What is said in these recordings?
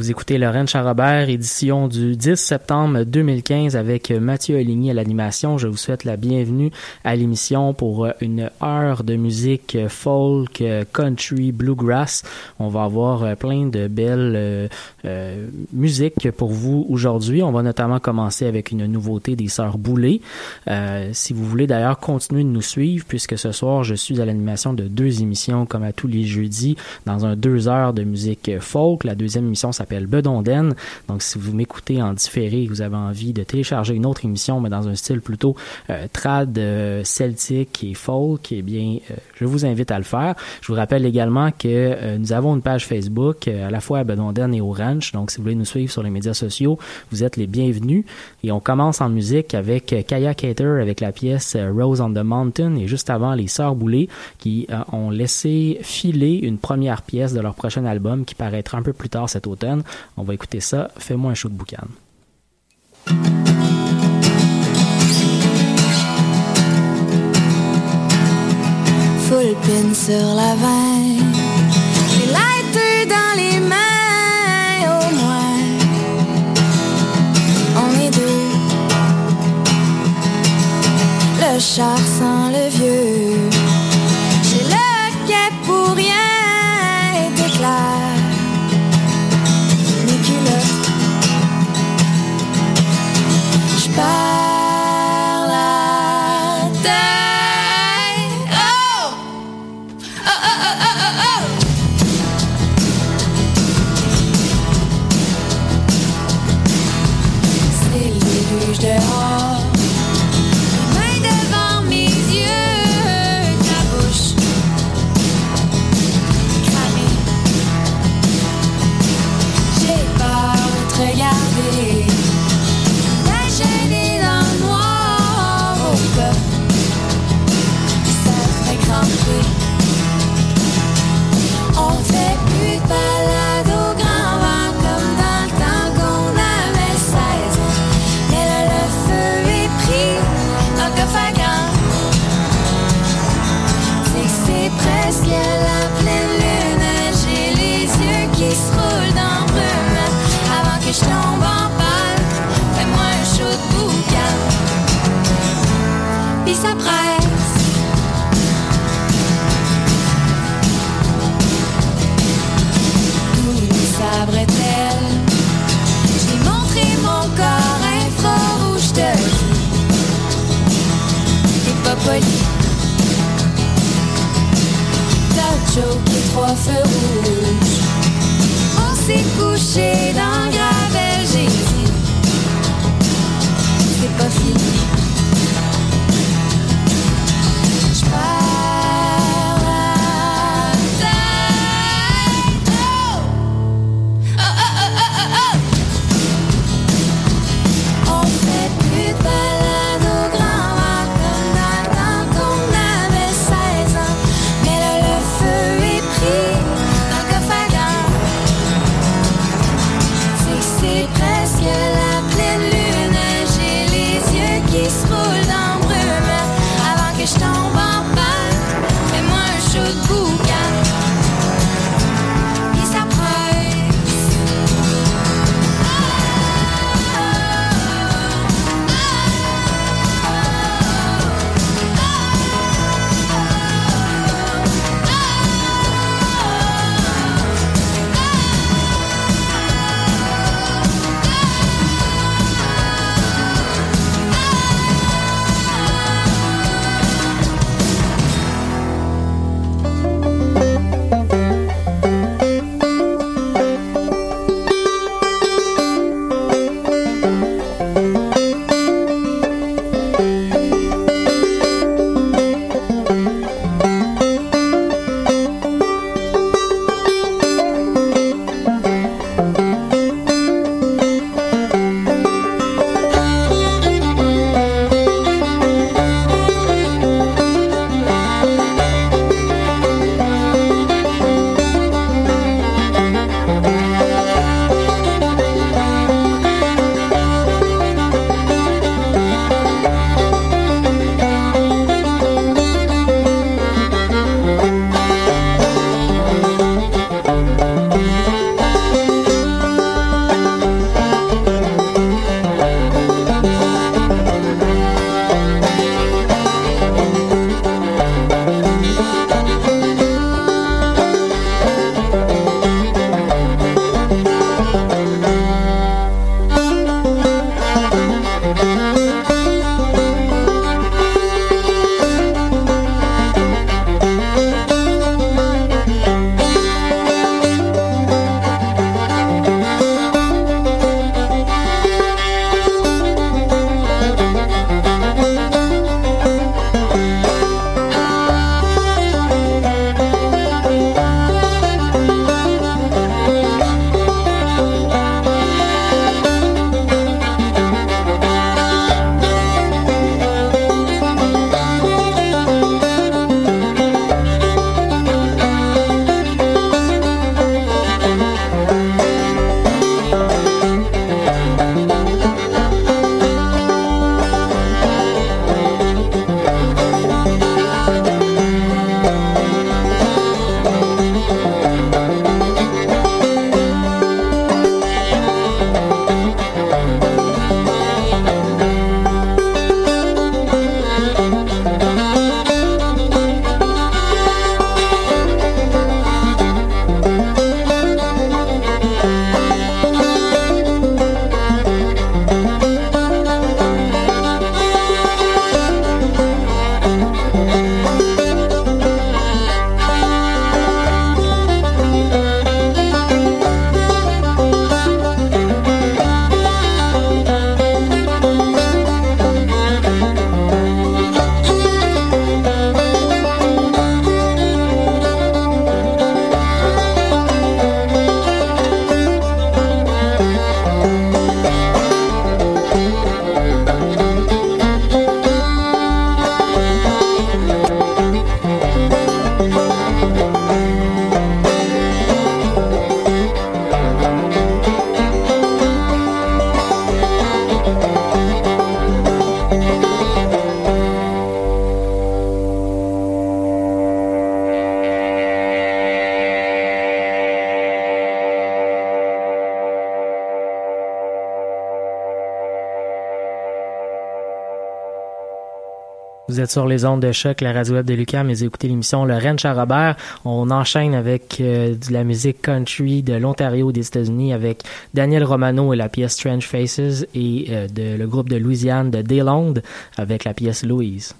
Vous écoutez Lorraine Charrobert, édition du 10 septembre 2015 avec Mathieu Aligny à l'animation. Je vous souhaite la bienvenue à l'émission pour une heure de musique folk, country, bluegrass. On va avoir plein de belles euh, euh, musiques pour vous aujourd'hui. On va notamment commencer avec une nouveauté des Sœurs Boulay. Euh, si vous voulez d'ailleurs continuer de nous suivre, puisque ce soir je suis à l'animation de deux émissions comme à tous les jeudis dans un deux heures de musique folk. La deuxième émission s'appelle Bedonden. Donc, si vous m'écoutez en différé et vous avez envie de télécharger une autre émission, mais dans un style plutôt euh, trad euh, celtique et folk, eh bien, euh, je vous invite à le faire. Je vous rappelle également que euh, nous avons une page Facebook euh, à la fois à Bedonden et au Ranch. Donc, si vous voulez nous suivre sur les médias sociaux, vous êtes les bienvenus. Et on commence en musique avec euh, Kaya Cater avec la pièce Rose on the Mountain et juste avant les Sœurs Boulay qui ont laissé filer une première pièce de leur prochain album qui paraîtra un peu plus tard cet automne. On va écouter ça. Fais-moi un show de boucan. Full pin sur la veine, les lighters dans les mains, au moins. On est deux. Le char sans le vieux. Vous êtes sur les ondes de choc, la radio web de Lucas, mais écoutez l'émission Le Ranch à Robert. On enchaîne avec euh, de la musique country de l'Ontario des États-Unis avec Daniel Romano et la pièce Strange Faces et euh, de, le groupe de Louisiane de Daylond avec la pièce Louise.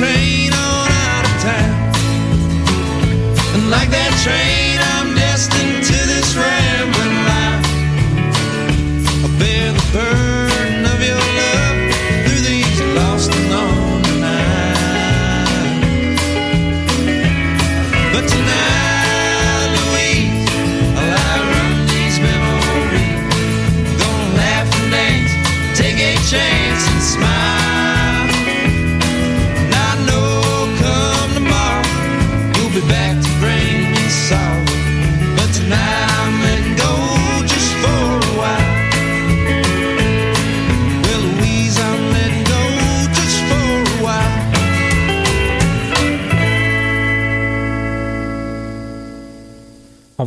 train on out of town. And like that train.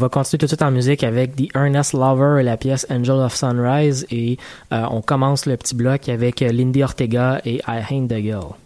va continuer tout de suite en musique avec The Ernest Lover et la pièce Angel of Sunrise. Et euh, on commence le petit bloc avec Lindy Ortega et I Hate the Girl.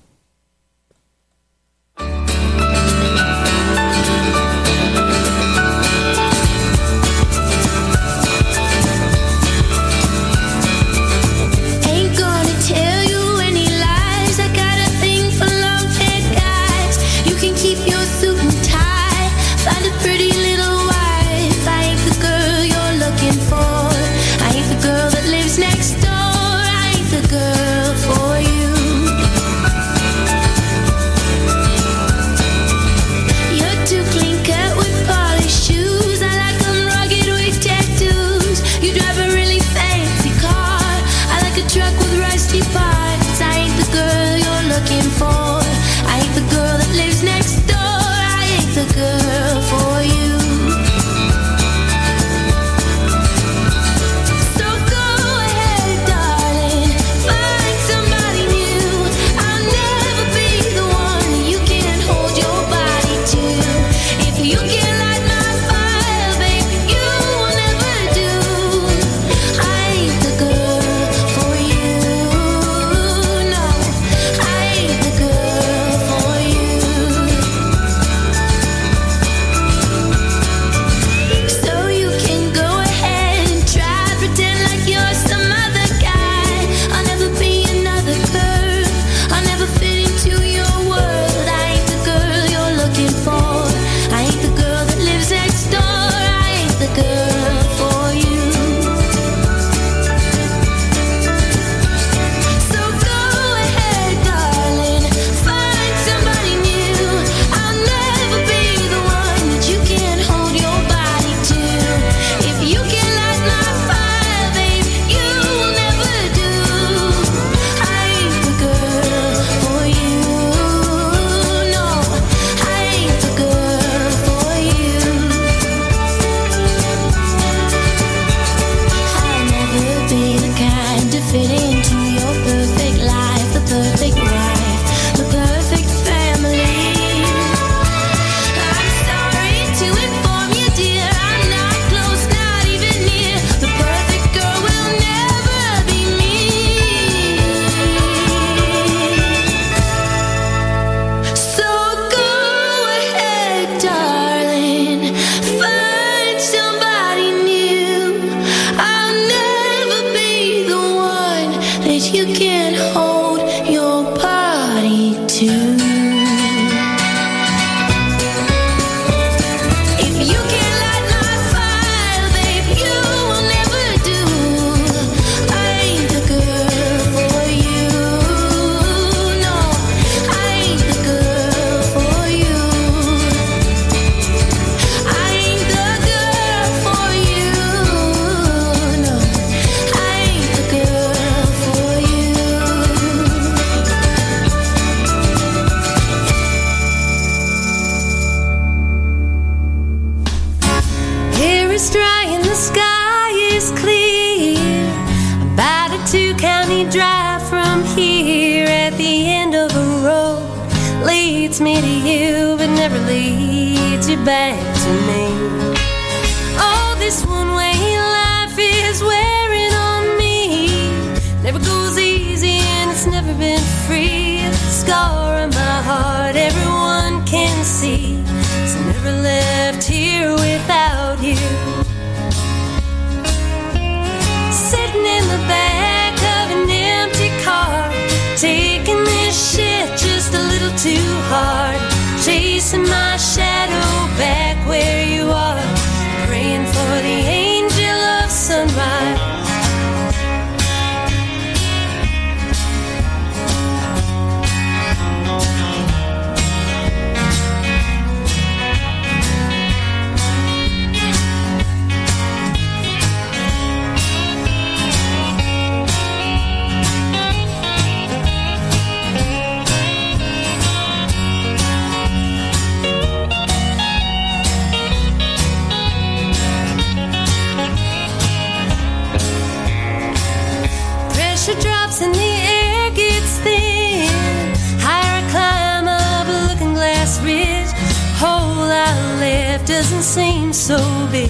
Life doesn't seem so big.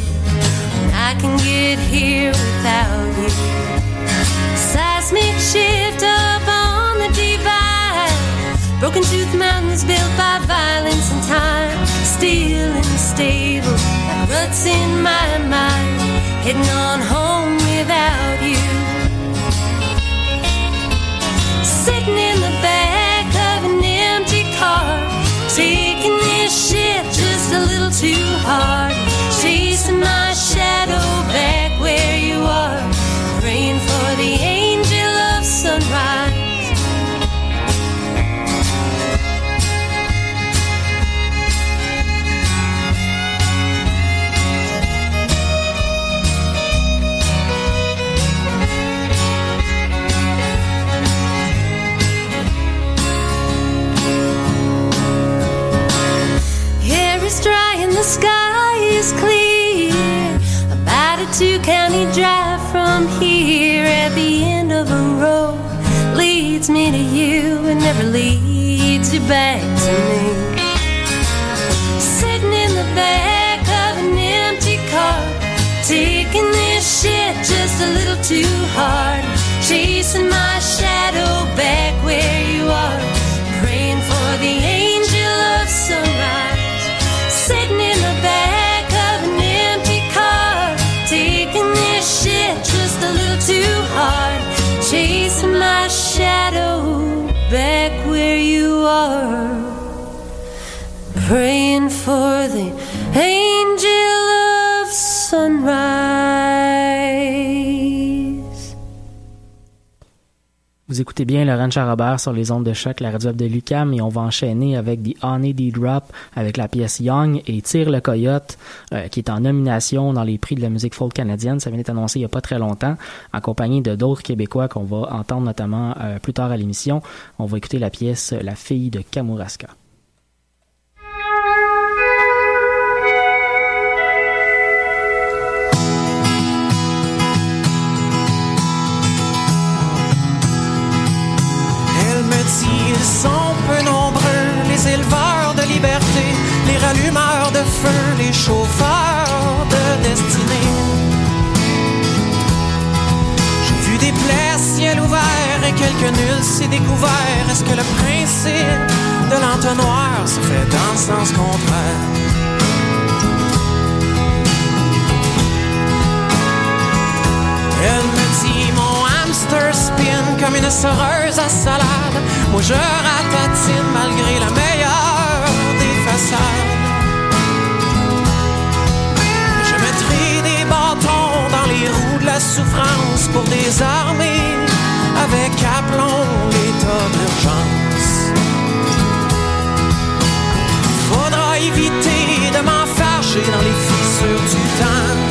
And I can get here without you. Seismic shift up on the divide. Broken tooth mountains built by violence and time. Still and stable, ruts in my mind. Heading on home without you. too hard. She's not. Back to me. Sitting in the back of an empty car, taking this shit just a little too hard. Chasing my shadow back are, praying for the angel of sunrise. Vous écoutez bien Laurent Charrobert sur les ondes de choc, la radio de Lucam, et on va enchaîner avec The Honey D Drop avec la pièce Young et Tire le Coyote, euh, qui est en nomination dans les prix de la musique folk canadienne. Ça vient d'être annoncé il n'y a pas très longtemps, en compagnie de d'autres Québécois qu'on va entendre notamment euh, plus tard à l'émission. On va écouter la pièce La fille de Kamouraska. Ils sont peu nombreux, les éleveurs de liberté, les rallumeurs de feu, les chauffeurs de destinée. J'ai vu des plaies ciel ouvert et quelques nuls s'est découvert. Est-ce que le principe de l'entonnoir se fait dans le sens contraire? Elle me dit mon hamster spin comme une soreuse à salade. Moi je ratatine malgré la meilleure des façades. Je mettrai des bâtons dans les roues de la souffrance pour désarmer avec aplomb l'état d'urgence. Faudra éviter de m'enfarger dans les fissures du temps.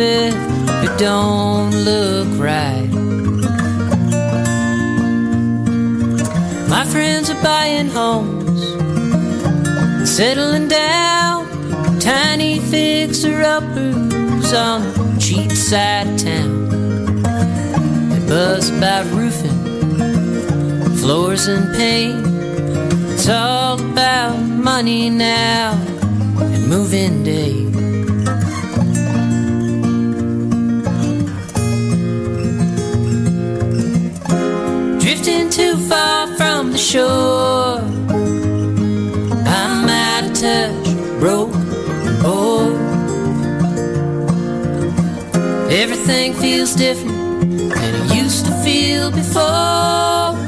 Griffith, who don't look right. My friends are buying homes, settling down tiny fixer uppers on the cheap side of town. They buzz about roofing, floors and paint. It's all about money now and moving day. Drifting too far from the shore. I'm out of touch, broke Oh, everything feels different than it used to feel before.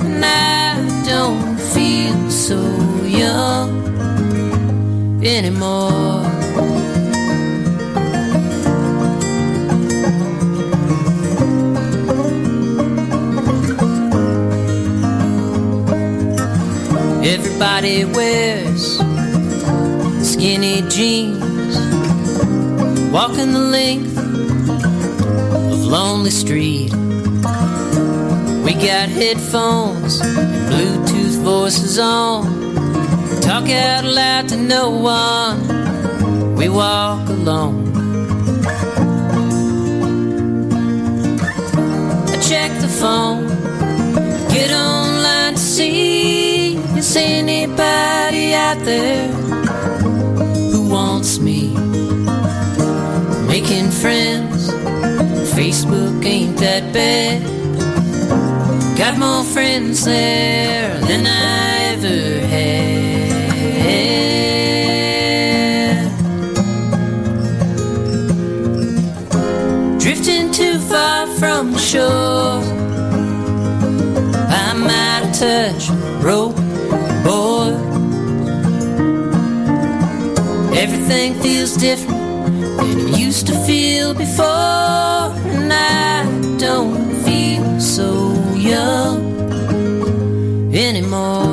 And I don't feel so young anymore. Everybody wears skinny jeans, walking the length of Lonely Street. We got headphones, and Bluetooth voices on, talk out loud to no one. We walk alone. I check the phone, is anybody out there who wants me. Making friends, Facebook ain't that bad. Got more friends there than I ever had. Drifting too far from shore. I'm out of touch, Everything feels different than it used to feel before, and I don't feel so young anymore.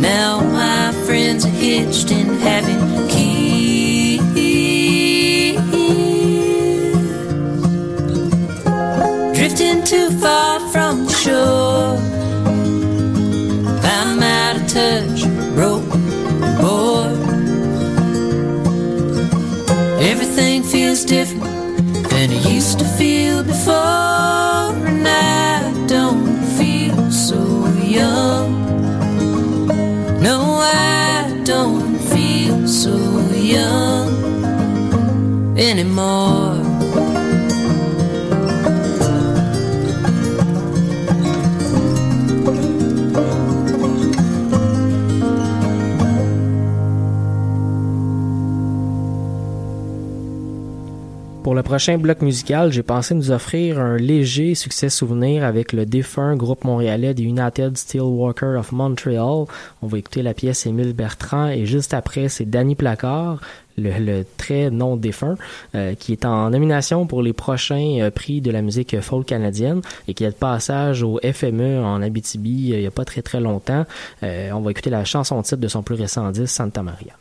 Now my friends are hitched and having kids. Drifting too far from the shore. anymore. prochain bloc musical, j'ai pensé nous offrir un léger succès souvenir avec le défunt groupe montréalais des United Steelworkers of Montreal. On va écouter la pièce Émile Bertrand et juste après, c'est Danny Placard, le, le, très non défunt, euh, qui est en nomination pour les prochains euh, prix de la musique folk canadienne et qui est de passage au FME en Abitibi euh, il n'y a pas très très longtemps. Euh, on va écouter la chanson titre de son plus récent disque, Santa Maria.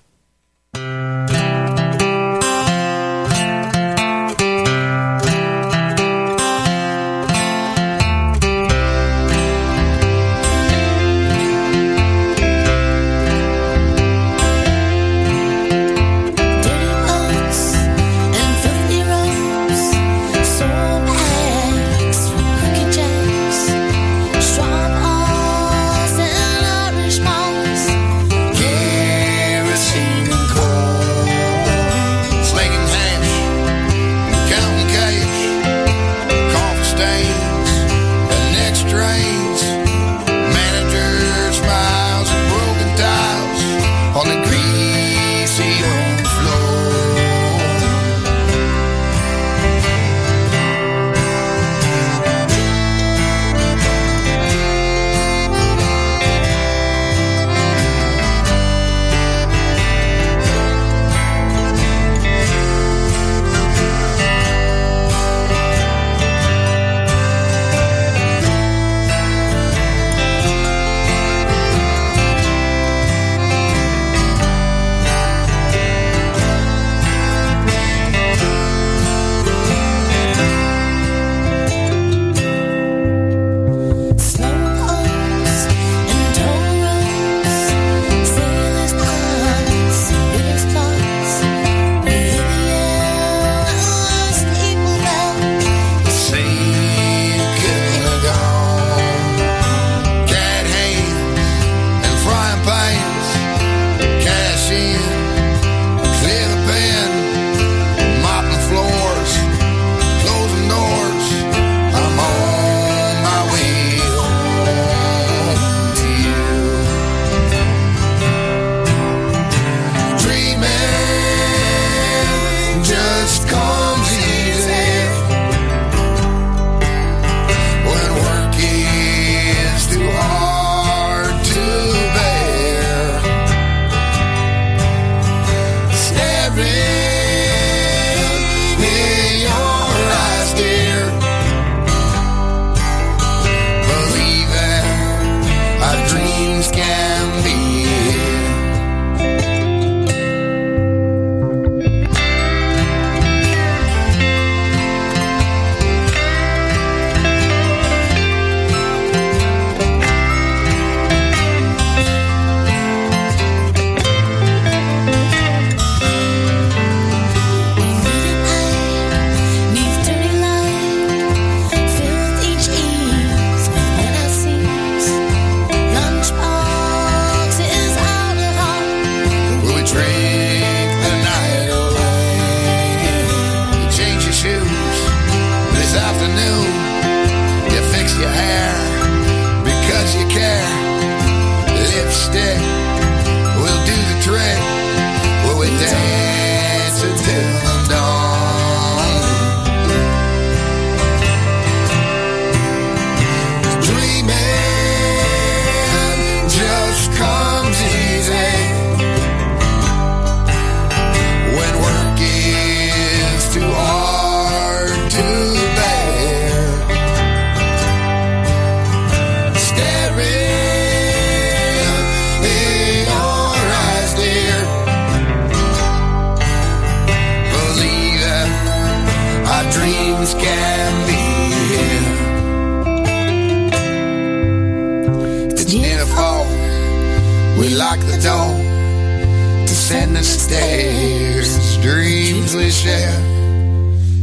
the stairs, dreams we share.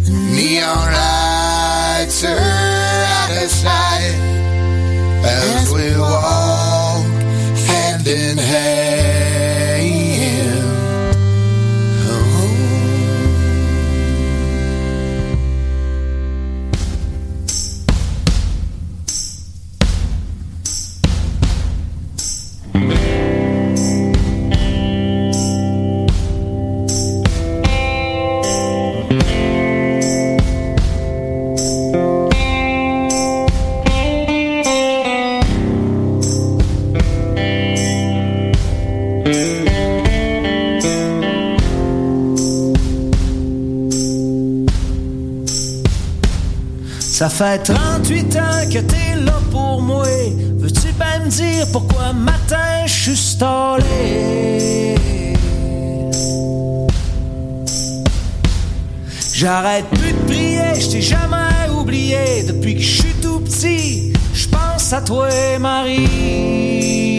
Neon lights are out of sight. Fait 38 ans que t'es là pour moi. Veux-tu bien me dire pourquoi matin je suis stallé? J'arrête plus de prier, je t'ai jamais oublié. Depuis que je suis tout petit, je pense à toi, Marie.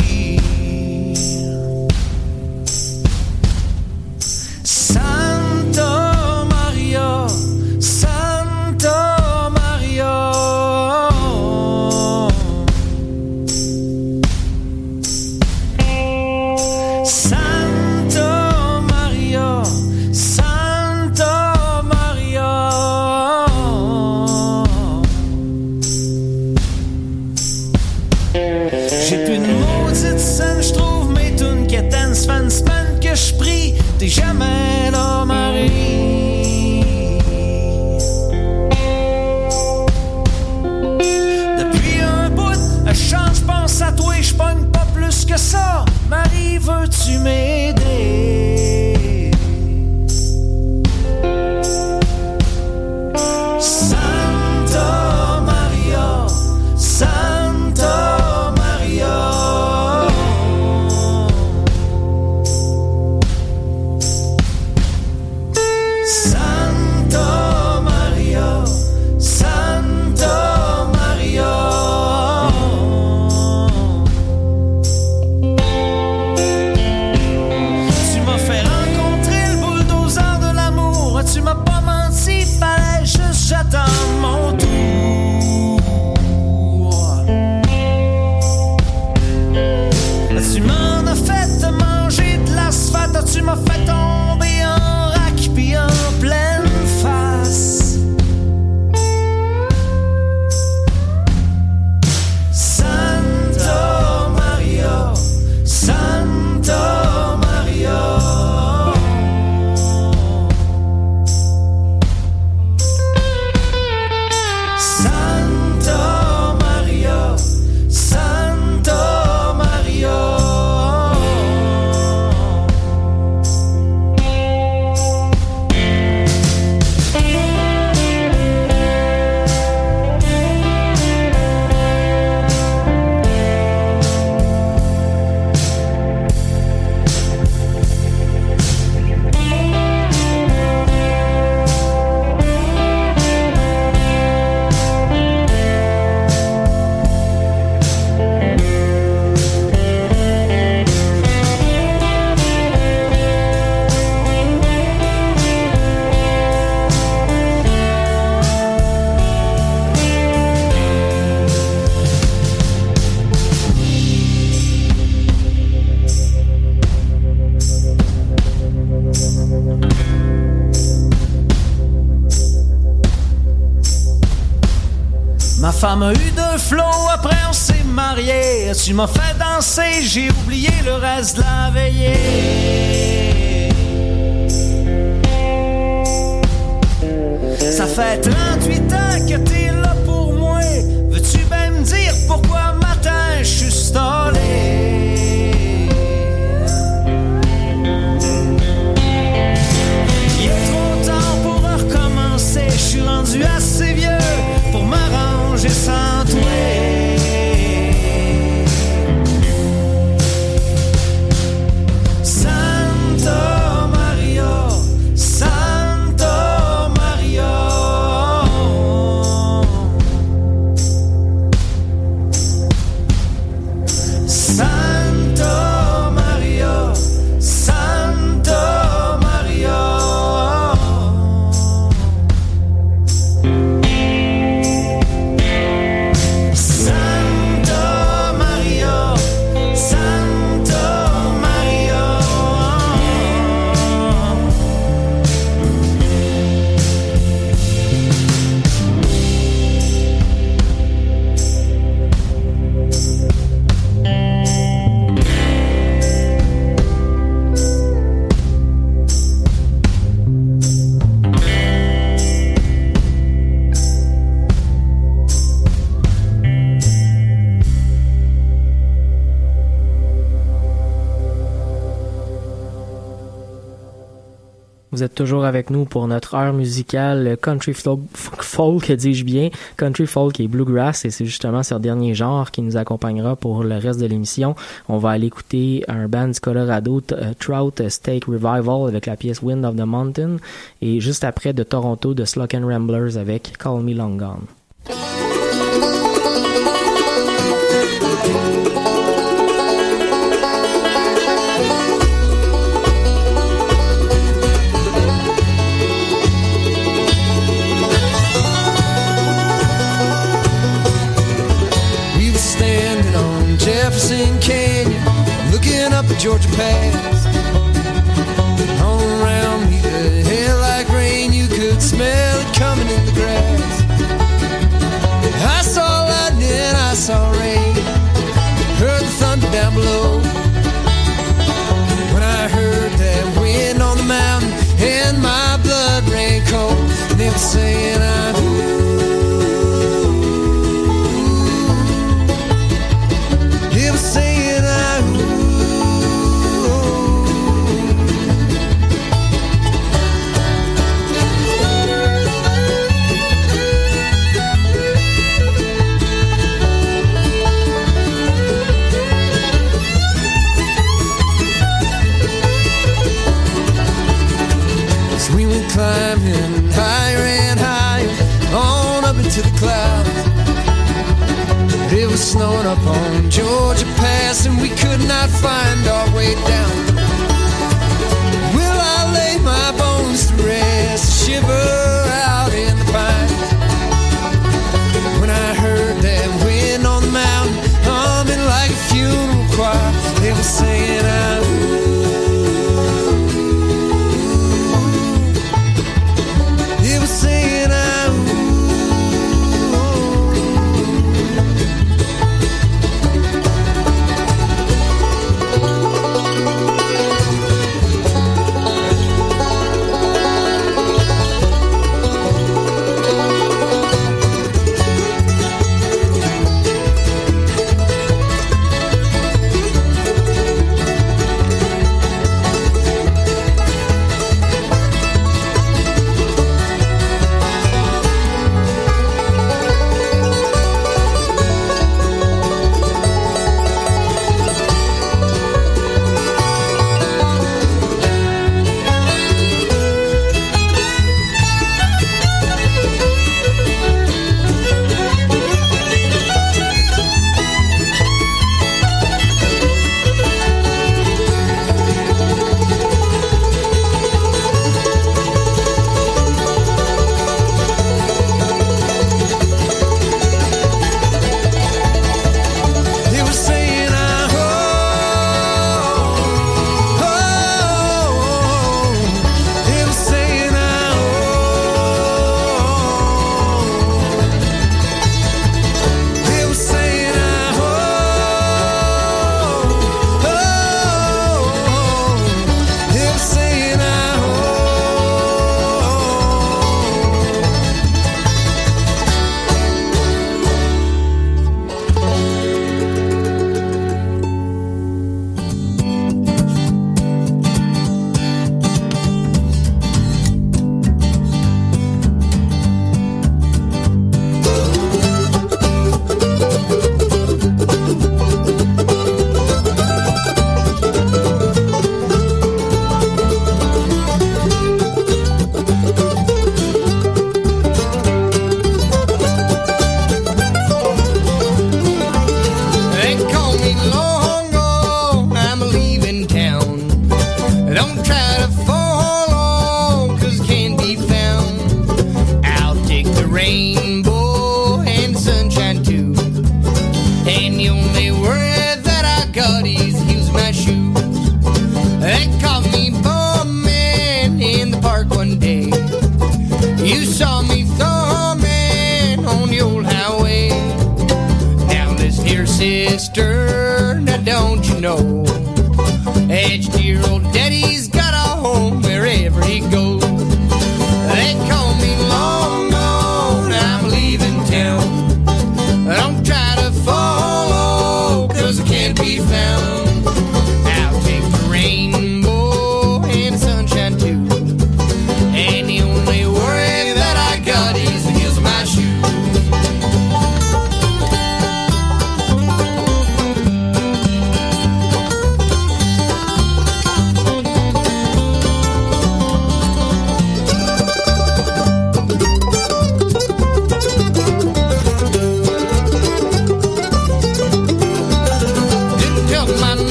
Je trouve mes tunes. Ça fait une semaine que je prie, t'es jamais là, Marie. Depuis un bout, je change, pense à toi et je pogne pas plus que ça. Marie, veux-tu m'aider? Tu m'as fait danser, j'ai oublié le reste de la veillée. Ça fait 38 ans que t'es toujours avec nous pour notre heure musicale country folk, dis-je bien, country folk et bluegrass, et c'est justement ce dernier genre qui nous accompagnera pour le reste de l'émission. On va aller écouter un band du Colorado, euh, Trout Steak Revival avec la pièce Wind of the Mountain, et juste après de Toronto, de Slock Ramblers avec Call Me Long Gone. Georgia Pass. All around me, the hair like rain, you could smell it coming in the grass. I saw lightning, I saw rain, heard the thunder down below. When I heard that wind on the mountain, and my blood ran cold, and they were saying, climbing higher and higher on up into the clouds. It was snowing up on Georgia Pass, and we could not find our way down.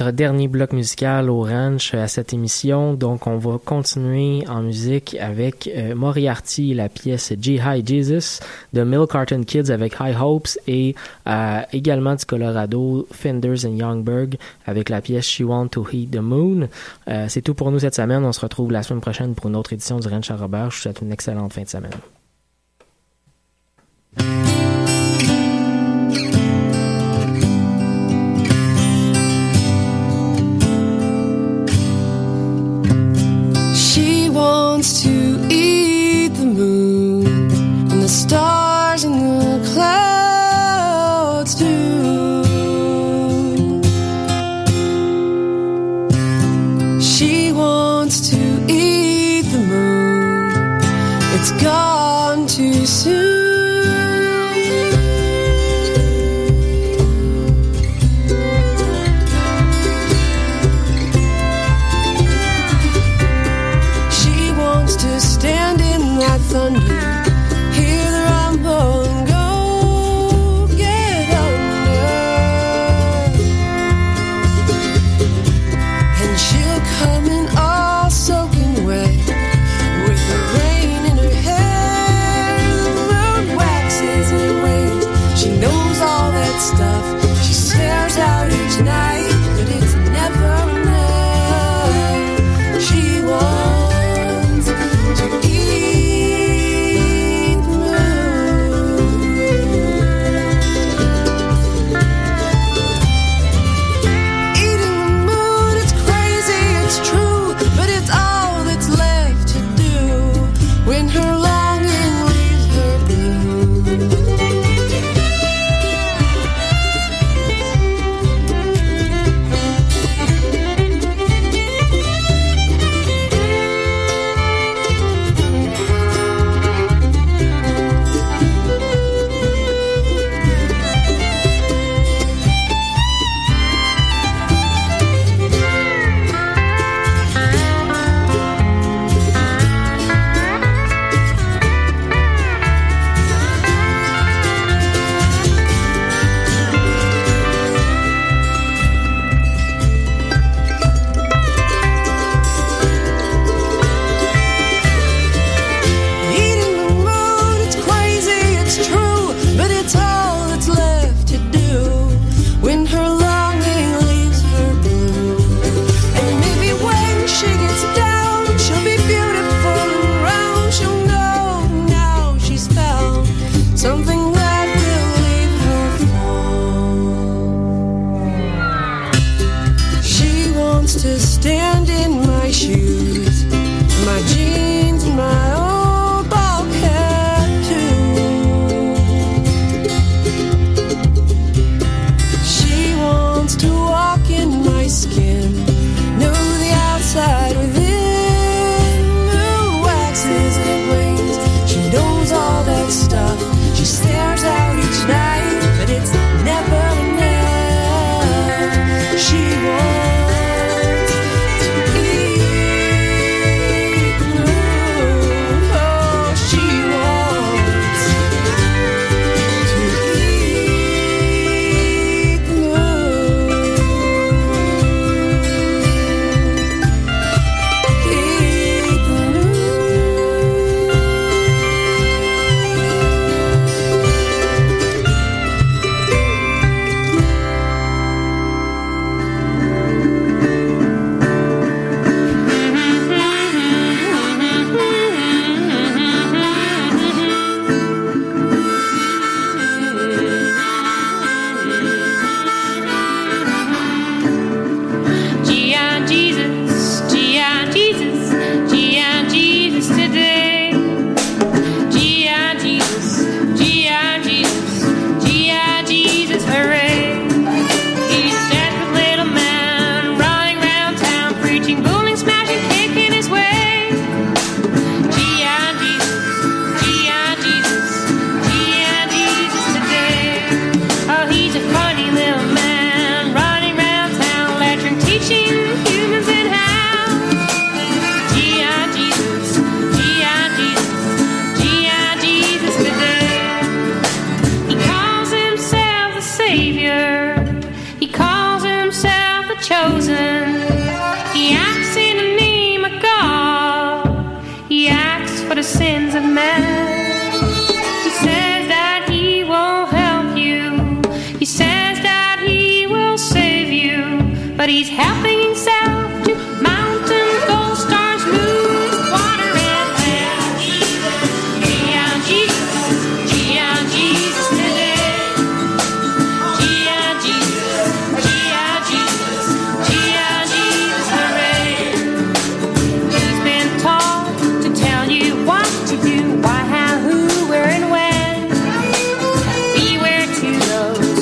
notre dernier bloc musical au ranch euh, à cette émission. Donc, on va continuer en musique avec euh, Moriarty la pièce G-High Jesus de Mill Carton Kids avec High Hopes et euh, également du Colorado Fenders and Youngberg avec la pièce She Want to Heat the Moon. C'est tout pour nous cette semaine. On se retrouve la semaine prochaine pour une autre édition du Ranch à Robert. Je vous souhaite une excellente fin de semaine. wants to eat the moon and the stars and the clouds too. She wants to eat the moon. It's gone. sun.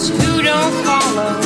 who don't follow.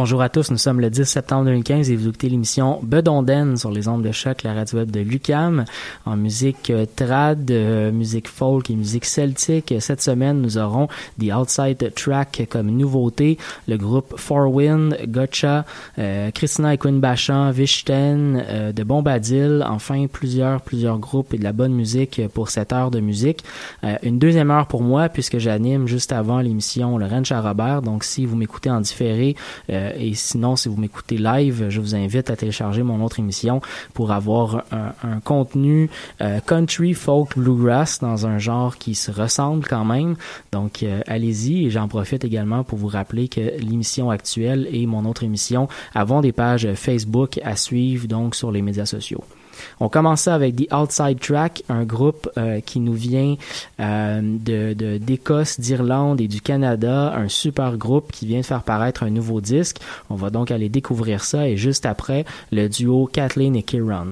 Bonjour à tous, nous sommes le 10 septembre 2015 et vous écoutez l'émission Bedonden sur les ondes de choc, la radio web de Lucam, en musique euh, trad, euh, musique folk et musique celtique. Cette semaine, nous aurons The Outside Track comme nouveauté, le groupe Four Wind, Gotcha, euh, Christina et Quinn Bachan, Vishten, euh, de Bombadil, enfin plusieurs, plusieurs groupes et de la bonne musique pour cette heure de musique. Euh, une deuxième heure pour moi puisque j'anime juste avant l'émission Le Ranch à Robert, donc si vous m'écoutez en différé, euh, et sinon, si vous m'écoutez live, je vous invite à télécharger mon autre émission pour avoir un, un contenu euh, country, folk, bluegrass dans un genre qui se ressemble quand même. Donc, euh, allez-y. Et j'en profite également pour vous rappeler que l'émission actuelle et mon autre émission avons des pages Facebook à suivre donc sur les médias sociaux. On commence ça avec The Outside Track, un groupe euh, qui nous vient euh, de- d'Écosse, d'Irlande et du Canada, un super groupe qui vient de faire paraître un nouveau disque. On va donc aller découvrir ça et juste après, le duo Kathleen et Kieran.